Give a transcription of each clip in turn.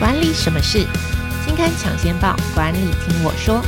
管理什么事？金刊抢先报，管理听我说。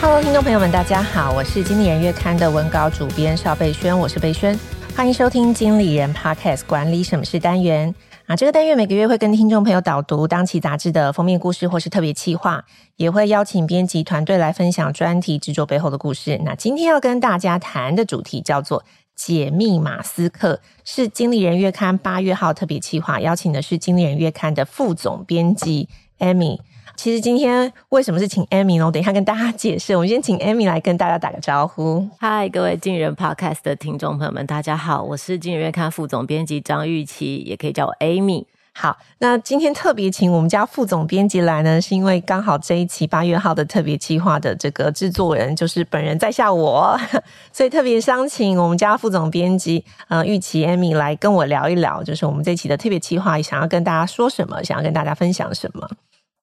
Hello，听众朋友们，大家好，我是经理人月刊的文稿主编邵贝萱，我是贝萱，欢迎收听经理人 Podcast 管理什么事单元。啊，这个单元每个月会跟听众朋友导读当期杂志的封面故事或是特别企划，也会邀请编辑团队来分享专题制作背后的故事。那今天要跟大家谈的主题叫做“解密马斯克”，是经理人月刊八月号特别企划，邀请的是经理人月刊的副总编辑 Amy。其实今天为什么是请 Amy 呢？我等一下跟大家解释。我们先请 Amy 来跟大家打个招呼。嗨，各位经理人 Podcast 的听众朋友们，大家好，我是经理人月刊副总编辑张玉琪，也可以叫我 Amy。好，那今天特别请我们家副总编辑来呢，是因为刚好这一期八月号的特别计划的这个制作人就是本人在下我，所以特别想请我们家副总编辑呃玉琪 Amy 来跟我聊一聊，就是我们这一期的特别计划想要跟大家说什么，想要跟大家分享什么。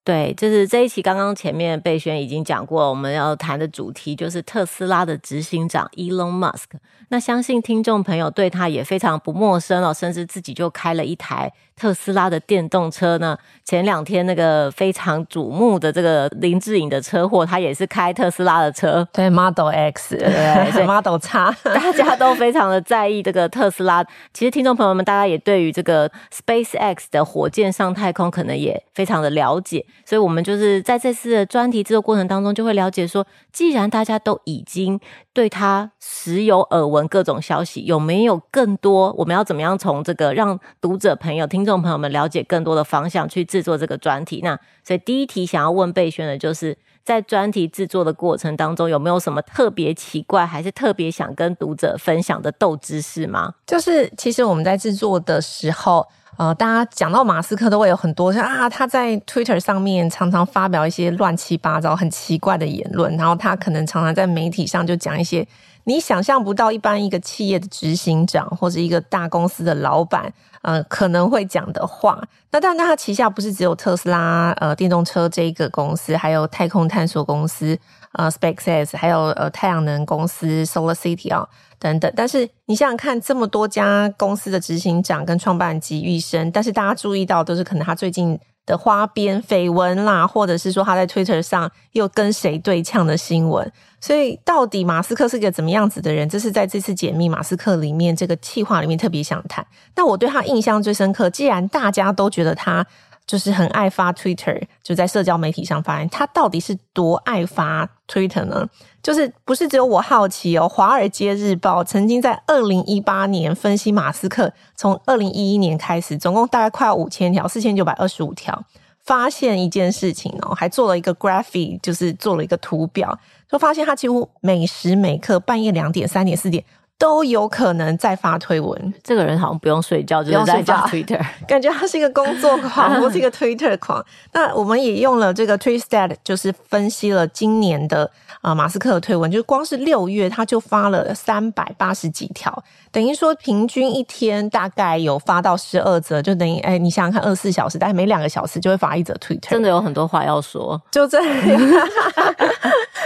对，就是这一期刚刚前面贝萱已经讲过，我们要谈的主题就是特斯拉的执行长 Elon Musk。那相信听众朋友对他也非常不陌生哦，甚至自己就开了一台特斯拉的电动车呢。前两天那个非常瞩目的这个林志颖的车祸，他也是开特斯拉的车，对 Model X，对，对 Model X，大家都非常的在意这个特斯拉。其实听众朋友们，大家也对于这个 SpaceX 的火箭上太空可能也非常的了解，所以我们就是在这次的专题制作过程当中，就会了解说，既然大家都已经对他时有耳闻。各种消息有没有更多？我们要怎么样从这个让读者朋友、听众朋友们了解更多的方向去制作这个专题？那所以第一题想要问贝萱的就是，在专题制作的过程当中，有没有什么特别奇怪，还是特别想跟读者分享的斗知识吗？就是其实我们在制作的时候。呃，大家讲到马斯克都会有很多像啊，他在 Twitter 上面常常发表一些乱七八糟、很奇怪的言论，然后他可能常常在媒体上就讲一些你想象不到，一般一个企业的执行长或者一个大公司的老板，呃，可能会讲的话。那当然，他旗下不是只有特斯拉呃电动车这一个公司，还有太空探索公司呃 SpaceX，还有呃太阳能公司 Solar City 啊。等等，但是你想想看，这么多家公司的执行长跟创办人集一身，但是大家注意到都是可能他最近的花边绯闻啦，或者是说他在 Twitter 上又跟谁对呛的新闻。所以，到底马斯克是个怎么样子的人？这是在这次解密马斯克里面这个计划里面特别想谈。那我对他印象最深刻，既然大家都觉得他。就是很爱发 Twitter，就在社交媒体上发言。他到底是多爱发 Twitter 呢？就是不是只有我好奇哦。《华尔街日报》曾经在二零一八年分析马斯克从二零一一年开始，总共大概快五千条，四千九百二十五条，发现一件事情哦，还做了一个 graphic，就是做了一个图表，就发现他几乎每时每刻半夜两点、三点、四点。都有可能在发推文，这个人好像不用睡觉，就是在发 Twitter，感觉他是一个工作狂，不是一个 Twitter 狂。那我们也用了这个 Tweetstat，就是分析了今年的啊、呃、马斯克的推文，就是光是六月他就发了三百八十几条，等于说平均一天大概有发到十二则，就等于哎，你想想看，二十四小时，大概每两个小时就会发一则 Twitter，真的有很多话要说，就这样。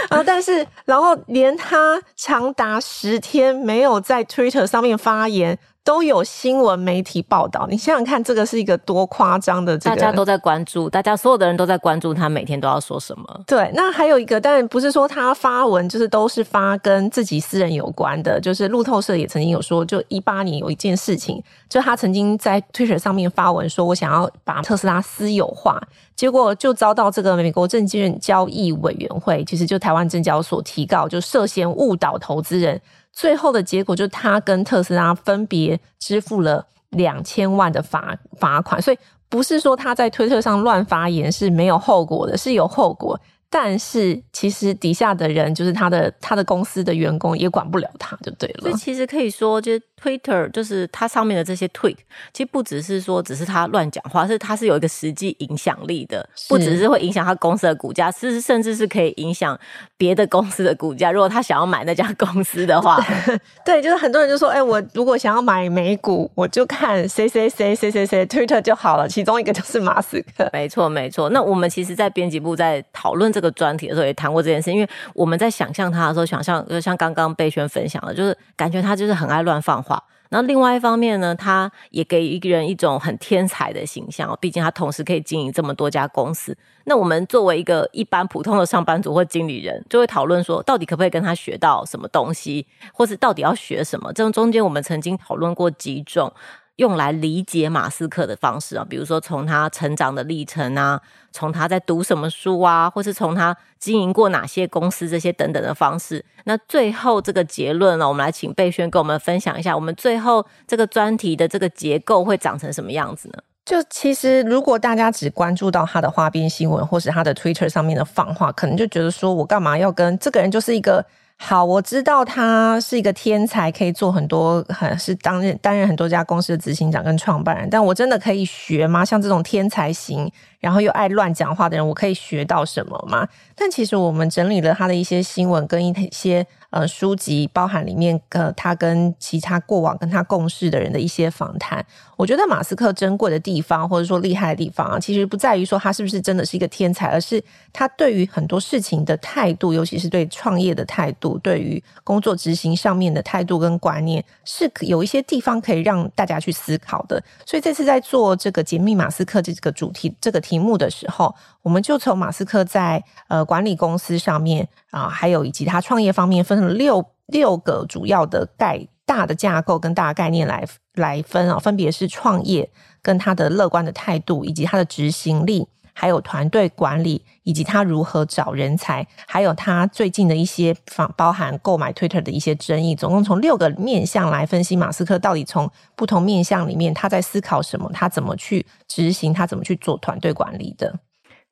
啊！但是，然后连他长达十天没有在 Twitter 上面发言。都有新闻媒体报道，你想想看，这个是一个多夸张的这个，大家都在关注，大家所有的人都在关注他每天都要说什么。对，那还有一个，但不是说他发文就是都是发跟自己私人有关的，就是路透社也曾经有说，就一八年有一件事情，就他曾经在 Twitter 上面发文说，我想要把特斯拉私有化，结果就遭到这个美国证券交易委员会，其实就台湾证交所提告，就涉嫌误导投资人。最后的结果就是他跟特斯拉分别支付了两千万的罚罚款，所以不是说他在推特上乱发言是没有后果的，是有后果。但是其实底下的人，就是他的他的公司的员工，也管不了他，就对了。所以其实可以说，就是 Twitter，就是它上面的这些 tweet，其实不只是说只是他乱讲话，是他是有一个实际影响力的，不只是会影响他公司的股价，是甚至是可以影响别的公司的股价。如果他想要买那家公司的话，对，就是很多人就说，哎、欸，我如果想要买美股，我就看谁谁谁谁谁谁 Twitter 就好了。其中一个就是马斯克。没错，没错。那我们其实，在编辑部在讨论这个。个专题的时候也谈过这件事，因为我们在想象他的时候，想象就像刚刚贝轩分享的，就是感觉他就是很爱乱放话。然后另外一方面呢，他也给一个人一种很天才的形象。毕竟他同时可以经营这么多家公司。那我们作为一个一般普通的上班族或经理人，就会讨论说，到底可不可以跟他学到什么东西，或是到底要学什么？这中间我们曾经讨论过几种。用来理解马斯克的方式啊，比如说从他成长的历程啊，从他在读什么书啊，或是从他经营过哪些公司这些等等的方式。那最后这个结论呢，我们来请贝轩跟我们分享一下，我们最后这个专题的这个结构会长成什么样子呢？就其实如果大家只关注到他的花边新闻，或是他的 Twitter 上面的放话，可能就觉得说我干嘛要跟这个人就是一个。好，我知道他是一个天才，可以做很多，很是担任担任很多家公司的执行长跟创办人。但我真的可以学吗？像这种天才型，然后又爱乱讲话的人，我可以学到什么吗？但其实我们整理了他的一些新闻跟一些。呃，书籍包含里面呃，他跟其他过往跟他共事的人的一些访谈。我觉得马斯克珍贵的地方，或者说厉害的地方啊，其实不在于说他是不是真的是一个天才，而是他对于很多事情的态度，尤其是对创业的态度，对于工作执行上面的态度跟观念，是有一些地方可以让大家去思考的。所以这次在做这个解密马斯克这个主题这个题目的时候，我们就从马斯克在呃管理公司上面啊，还有以及他创业方面分了六六个主要的概大的架构跟大概念来来分啊，分别是创业跟他的乐观的态度，以及他的执行力，还有团队管理，以及他如何找人才，还有他最近的一些方包含购买 Twitter 的一些争议，总共从六个面向来分析马斯克到底从不同面向里面他在思考什么，他怎么去执行，他怎么去做团队管理的。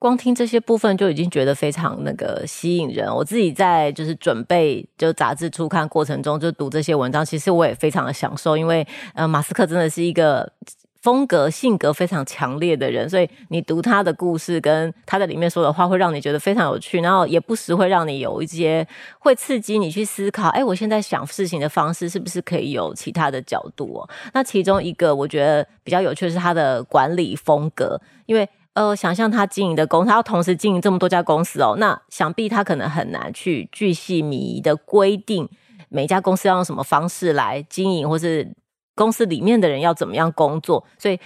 光听这些部分就已经觉得非常那个吸引人。我自己在就是准备就杂志初刊过程中就读这些文章，其实我也非常的享受，因为呃马斯克真的是一个风格性格非常强烈的人，所以你读他的故事跟他在里面说的话，会让你觉得非常有趣，然后也不时会让你有一些会刺激你去思考，哎，我现在想事情的方式是不是可以有其他的角度哦？那其中一个我觉得比较有趣的是他的管理风格，因为。呃，想象他经营的公司，他要同时经营这么多家公司哦，那想必他可能很难去巨细靡遗的规定每家公司要用什么方式来经营，或是公司里面的人要怎么样工作。所以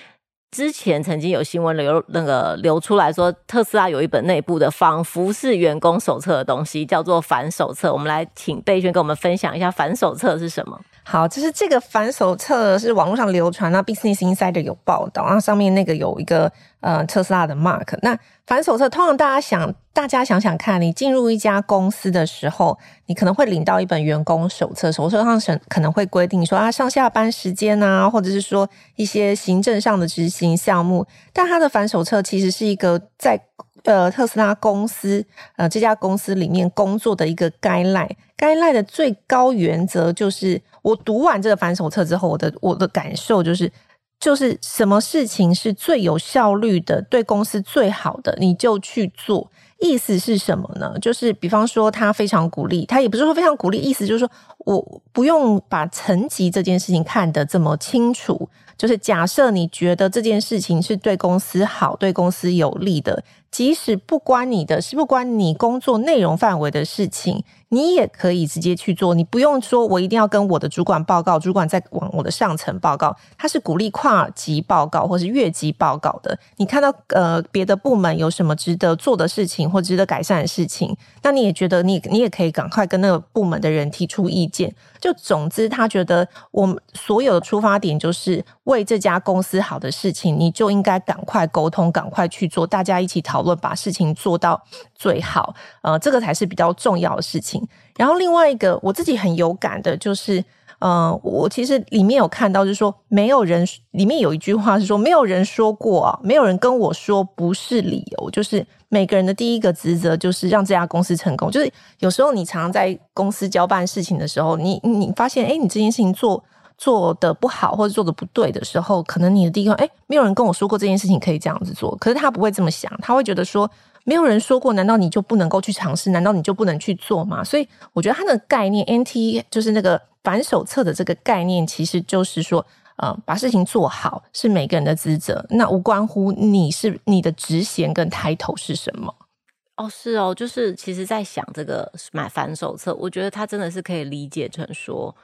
之前曾经有新闻流那个流出来说，特斯拉有一本内部的仿佛是员工手册的东西，叫做反手册。我们来请贝轩跟我们分享一下反手册是什么。好，就是这个反手册是网络上流传，那 Business Insider 有报道，然后上面那个有一个呃特斯拉的 mark。那反手册通常大家想，大家想想看，你进入一家公司的时候，你可能会领到一本员工手册，手册上可能会规定说啊上下班时间啊，或者是说一些行政上的执行项目。但它的反手册其实是一个在。呃，特斯拉公司，呃，这家公司里面工作的一个 guideline，guideline 的最高原则就是，我读完这个反手册之后，我的我的感受就是，就是什么事情是最有效率的，对公司最好的，你就去做。意思是什么呢？就是比方说，他非常鼓励，他也不是说非常鼓励，意思就是说我不用把层级这件事情看得这么清楚。就是假设你觉得这件事情是对公司好、对公司有利的，即使不关你的，是不关你工作内容范围的事情，你也可以直接去做。你不用说我一定要跟我的主管报告，主管再往我的上层报告。他是鼓励跨级报告或是越级报告的。你看到呃别的部门有什么值得做的事情或值得改善的事情，那你也觉得你你也可以赶快跟那个部门的人提出意见。就总之，他觉得我们所有的出发点就是为这家公司好的事情，你就应该赶快沟通，赶快去做，大家一起讨论，把事情做到最好。呃，这个才是比较重要的事情。然后另外一个我自己很有感的就是，呃，我其实里面有看到，就是说没有人里面有一句话是说，没有人说过，没有人跟我说不是理由，就是。每个人的第一个职责就是让这家公司成功。就是有时候你常常在公司交办事情的时候，你你发现，诶，你这件事情做做得不好或者做得不对的时候，可能你的第一个，诶，没有人跟我说过这件事情可以这样子做。可是他不会这么想，他会觉得说，没有人说过，难道你就不能够去尝试？难道你就不能去做吗？所以我觉得他的概念，NT 就是那个反手册的这个概念，其实就是说。呃，把事情做好是每个人的职责，那无关乎你是你的职衔跟抬头是什么。哦，是哦，就是其实，在想这个买反手册，我觉得他真的是可以理解成说，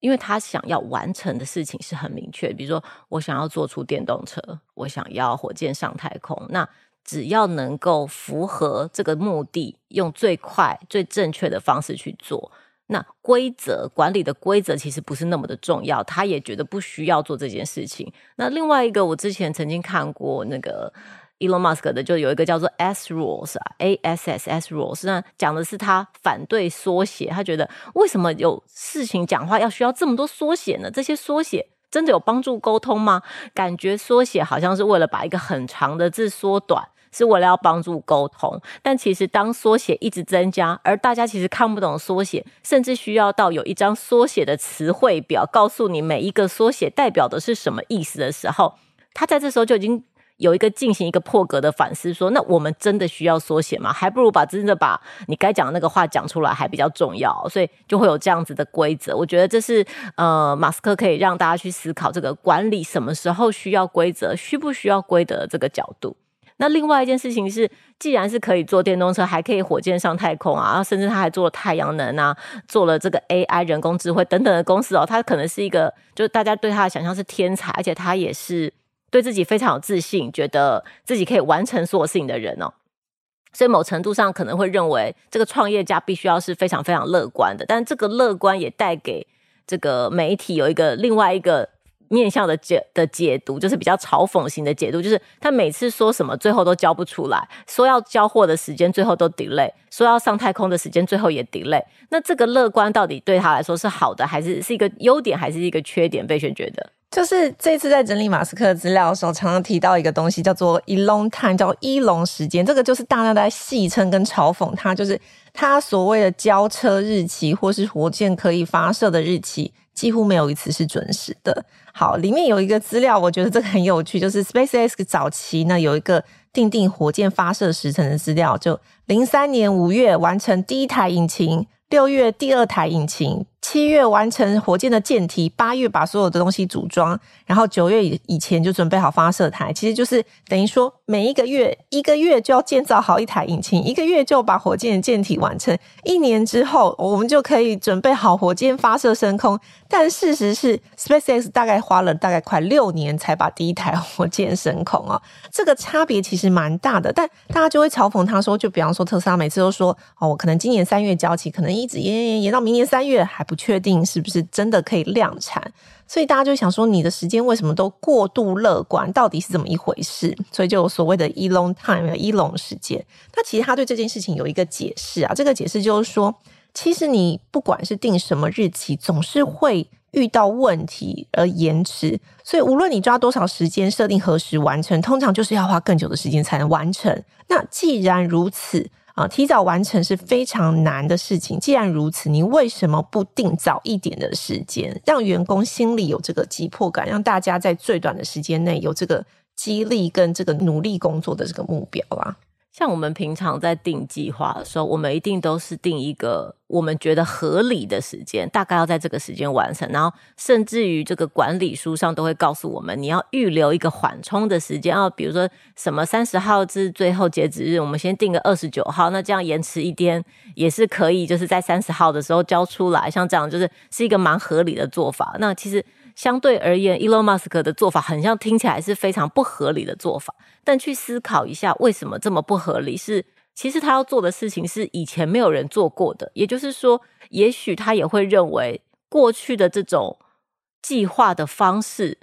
因为他想要完成的事情是很明确，比如说我想要做出电动车，我想要火箭上太空，那只要能够符合这个目的，用最快、最正确的方式去做，那规则管理的规则其实不是那么的重要，他也觉得不需要做这件事情。那另外一个，我之前曾经看过那个。Elon Musk 的就有一个叫做 S Rules 啊，A S S S Rules，那讲的是他反对缩写，他觉得为什么有事情讲话要需要这么多缩写呢？这些缩写真的有帮助沟通吗？感觉缩写好像是为了把一个很长的字缩短，是为了要帮助沟通。但其实当缩写一直增加，而大家其实看不懂缩写，甚至需要到有一张缩写的词汇表，告诉你每一个缩写代表的是什么意思的时候，他在这时候就已经。有一个进行一个破格的反思，说，那我们真的需要缩写吗？还不如把真的把你该讲的那个话讲出来，还比较重要。所以就会有这样子的规则。我觉得这是呃，马斯克可以让大家去思考这个管理什么时候需要规则，需不需要规则的这个角度。那另外一件事情是，既然是可以坐电动车，还可以火箭上太空啊，甚至他还做了太阳能啊，做了这个 AI 人工智慧等等的公司哦，他可能是一个，就大家对他的想象是天才，而且他也是。对自己非常有自信，觉得自己可以完成所有事情的人哦，所以某程度上可能会认为这个创业家必须要是非常非常乐观的，但这个乐观也带给这个媒体有一个另外一个面向的解的解读，就是比较嘲讽型的解读，就是他每次说什么最后都交不出来，说要交货的时间最后都 delay，说要上太空的时间最后也 delay，那这个乐观到底对他来说是好的，还是是一个优点，还是一个缺点？贝萱觉得。就是这次在整理马斯克资料的时候，常常提到一个东西，叫做 Elon Time，叫伊隆时间。这个就是大家在戏称跟嘲讽他，就是他所谓的交车日期或是火箭可以发射的日期，几乎没有一次是准时的。好，里面有一个资料，我觉得这个很有趣，就是 SpaceX 早期呢有一个定定火箭发射时程的资料，就零三年五月完成第一台引擎，六月第二台引擎。七月完成火箭的舰体，八月把所有的东西组装，然后九月以以前就准备好发射台。其实就是等于说，每一个月一个月就要建造好一台引擎，一个月就把火箭的舰体完成。一年之后，我们就可以准备好火箭发射升空。但事实是，SpaceX 大概花了大概快六年才把第一台火箭升空啊。这个差别其实蛮大的，但大家就会嘲讽他说，就比方说特斯拉每次都说哦，我可能今年三月交期，可能一直延延延到明年三月还。不确定是不是真的可以量产，所以大家就想说，你的时间为什么都过度乐观？到底是怎么一回事？所以就有所谓的 Elon time，伊隆时间。那其实他对这件事情有一个解释啊，这个解释就是说，其实你不管是定什么日期，总是会遇到问题而延迟。所以无论你抓多少时间，设定何时完成，通常就是要花更久的时间才能完成。那既然如此。啊，提早完成是非常难的事情。既然如此，你为什么不定早一点的时间，让员工心里有这个急迫感，让大家在最短的时间内有这个激励跟这个努力工作的这个目标啊？像我们平常在定计划的时候，我们一定都是定一个我们觉得合理的时间，大概要在这个时间完成。然后，甚至于这个管理书上都会告诉我们，你要预留一个缓冲的时间。啊比如说什么三十号至最后截止日，我们先定个二十九号，那这样延迟一天也是可以，就是在三十号的时候交出来。像这样就是是一个蛮合理的做法。那其实。相对而言，Elon Musk 的做法很像听起来是非常不合理的做法，但去思考一下为什么这么不合理，是其实他要做的事情是以前没有人做过的，也就是说，也许他也会认为过去的这种计划的方式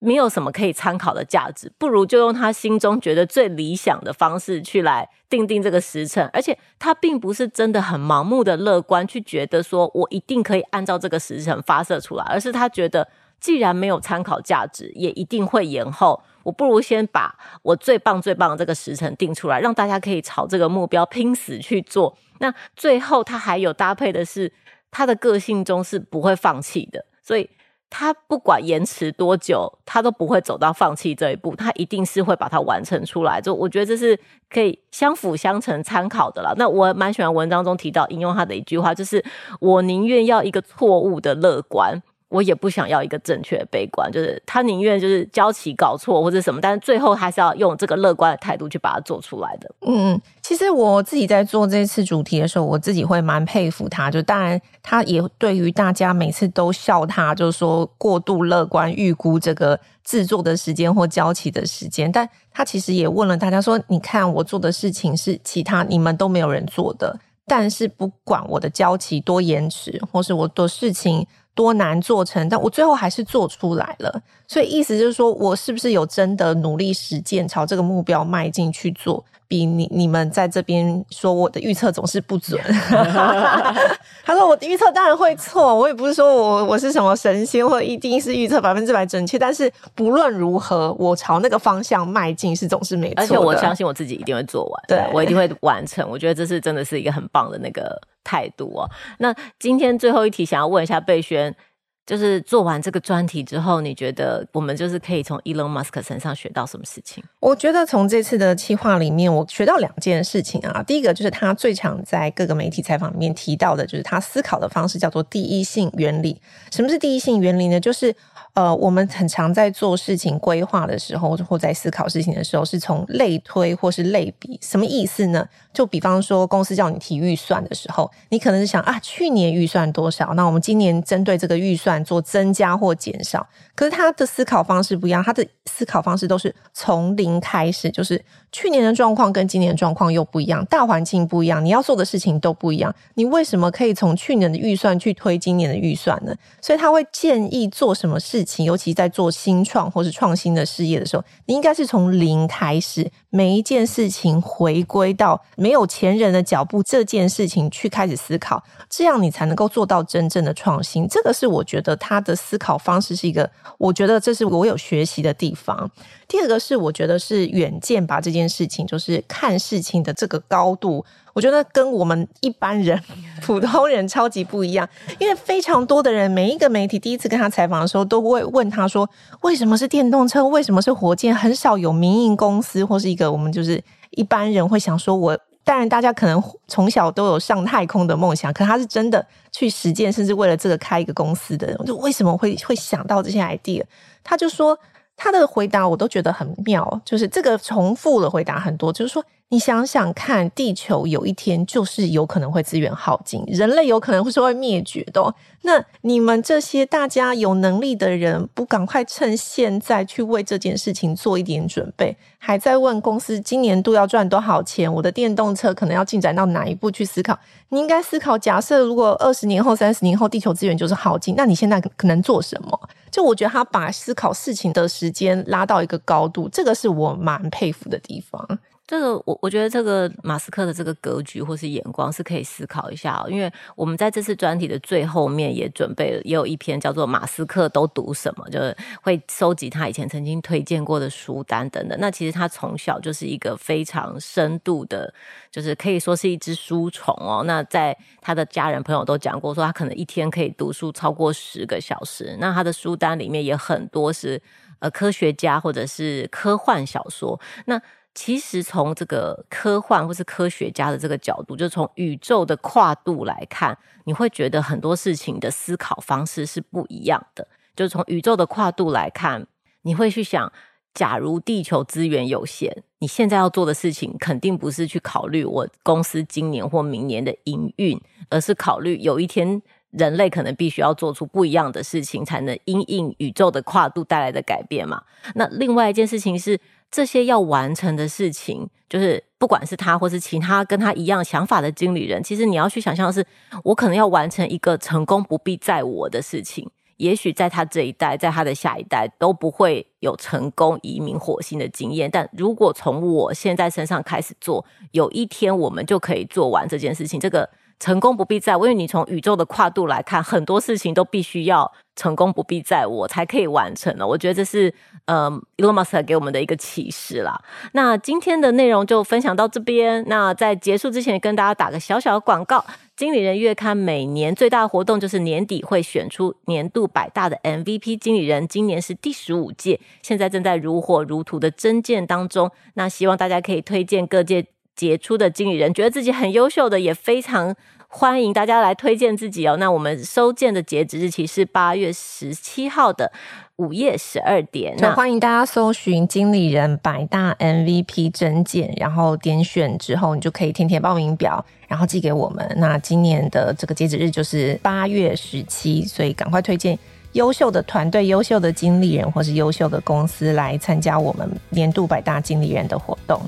没有什么可以参考的价值，不如就用他心中觉得最理想的方式去来定定这个时辰，而且他并不是真的很盲目的乐观，去觉得说我一定可以按照这个时辰发射出来，而是他觉得既然没有参考价值，也一定会延后，我不如先把我最棒最棒的这个时辰定出来，让大家可以朝这个目标拼死去做。那最后他还有搭配的是他的个性中是不会放弃的，所以。他不管延迟多久，他都不会走到放弃这一步，他一定是会把它完成出来。就我觉得这是可以相辅相成参考的啦。那我蛮喜欢文章中提到引用他的一句话，就是我宁愿要一个错误的乐观，我也不想要一个正确的悲观，就是他宁愿就是交期搞错或者什么，但是最后还是要用这个乐观的态度去把它做出来的。嗯，其实我自己在做这次主题的时候，我自己会蛮佩服他。就当然，他也对于大家每次都笑他，就是说过度乐观，预估这个制作的时间或交期的时间。但他其实也问了大家说：“你看我做的事情是其他你们都没有人做的，但是不管我的交期多延迟，或是我的事情。”多难做成，但我最后还是做出来了。所以意思就是说，我是不是有真的努力实践，朝这个目标迈进去做？比你你们在这边说我的预测总是不准。他说我的预测当然会错，我也不是说我我是什么神仙，或一定是预测百分之百准确。但是不论如何，我朝那个方向迈进是总是没错。而且我相信我自己一定会做完，对，我一定会完成。我觉得这是真的是一个很棒的那个态度哦。那今天最后一题，想要问一下蓓宣。就是做完这个专题之后，你觉得我们就是可以从 Elon Musk 身上学到什么事情？我觉得从这次的企划里面，我学到两件事情啊。第一个就是他最常在各个媒体采访里面提到的，就是他思考的方式叫做第一性原理。什么是第一性原理呢？就是呃，我们很常在做事情规划的时候，或在思考事情的时候，是从类推或是类比。什么意思呢？就比方说，公司叫你提预算的时候，你可能是想啊，去年预算多少？那我们今年针对这个预算做增加或减少。可是他的思考方式不一样，他的思考方式都是从零开始，就是去年的状况跟今年的状况又不一样，大环境不一样，你要做的事情都不一样。你为什么可以从去年的预算去推今年的预算呢？所以他会建议做什么事尤其在做新创或是创新的事业的时候，你应该是从零开始，每一件事情回归到没有前人的脚步这件事情去开始思考，这样你才能够做到真正的创新。这个是我觉得他的思考方式是一个。我觉得这是我有学习的地方。第二个是，我觉得是远见吧，这件事情就是看事情的这个高度，我觉得跟我们一般人、普通人超级不一样。因为非常多的人，每一个媒体第一次跟他采访的时候，都会问他说：“为什么是电动车？为什么是火箭？”很少有民营公司或是一个我们就是一般人会想说：“我。”当然，大家可能从小都有上太空的梦想，可他是真的去实践，甚至为了这个开一个公司的人。就为什么会会想到这些 idea？他就说他的回答我都觉得很妙，就是这个重复的回答很多，就是说。你想想看，地球有一天就是有可能会资源耗尽，人类有可能会是会灭绝的。那你们这些大家有能力的人，不赶快趁现在去为这件事情做一点准备，还在问公司今年度要赚多少钱？我的电动车可能要进展到哪一步去思考？你应该思考，假设如果二十年后、三十年后地球资源就是耗尽，那你现在可能做什么？就我觉得他把思考事情的时间拉到一个高度，这个是我蛮佩服的地方。这个我我觉得这个马斯克的这个格局或是眼光是可以思考一下，因为我们在这次专题的最后面也准备了，也有一篇叫做《马斯克都读什么》，就是会收集他以前曾经推荐过的书单等等。那其实他从小就是一个非常深度的，就是可以说是一只书虫哦。那在他的家人朋友都讲过，说他可能一天可以读书超过十个小时。那他的书单里面也很多是呃科学家或者是科幻小说。那其实从这个科幻或是科学家的这个角度，就从宇宙的跨度来看，你会觉得很多事情的思考方式是不一样的。就从宇宙的跨度来看，你会去想，假如地球资源有限，你现在要做的事情肯定不是去考虑我公司今年或明年的营运，而是考虑有一天人类可能必须要做出不一样的事情，才能因应宇宙的跨度带来的改变嘛。那另外一件事情是。这些要完成的事情，就是不管是他或是其他跟他一样想法的经理人，其实你要去想象的是，我可能要完成一个成功不必在我的事情。也许在他这一代，在他的下一代都不会有成功移民火星的经验，但如果从我现在身上开始做，有一天我们就可以做完这件事情。这个。成功不必在我，因为你从宇宙的跨度来看，很多事情都必须要成功不必在我才可以完成的。我觉得这是呃，Elon Musk 给我们的一个启示啦。那今天的内容就分享到这边。那在结束之前，跟大家打个小小的广告：经理人月刊每年最大的活动就是年底会选出年度百大的 MVP 经理人，今年是第十五届，现在正在如火如荼的征建当中。那希望大家可以推荐各界杰出的经理人，觉得自己很优秀的，也非常欢迎大家来推荐自己哦。那我们收件的截止日期是八月十七号的午夜十二点。那欢迎大家搜寻经理人百大 MVP 征件，然后点选之后，你就可以填填报名表，然后寄给我们。那今年的这个截止日就是八月十七，所以赶快推荐优秀的团队、优秀的经理人或是优秀的公司来参加我们年度百大经理人的活动。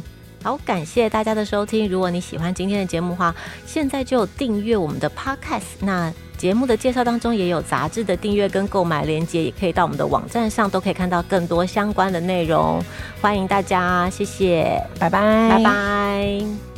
好，感谢大家的收听。如果你喜欢今天的节目的话，现在就订阅我们的 Podcast。那节目的介绍当中也有杂志的订阅跟购买链接，也可以到我们的网站上，都可以看到更多相关的内容。欢迎大家，谢谢，拜拜，拜拜。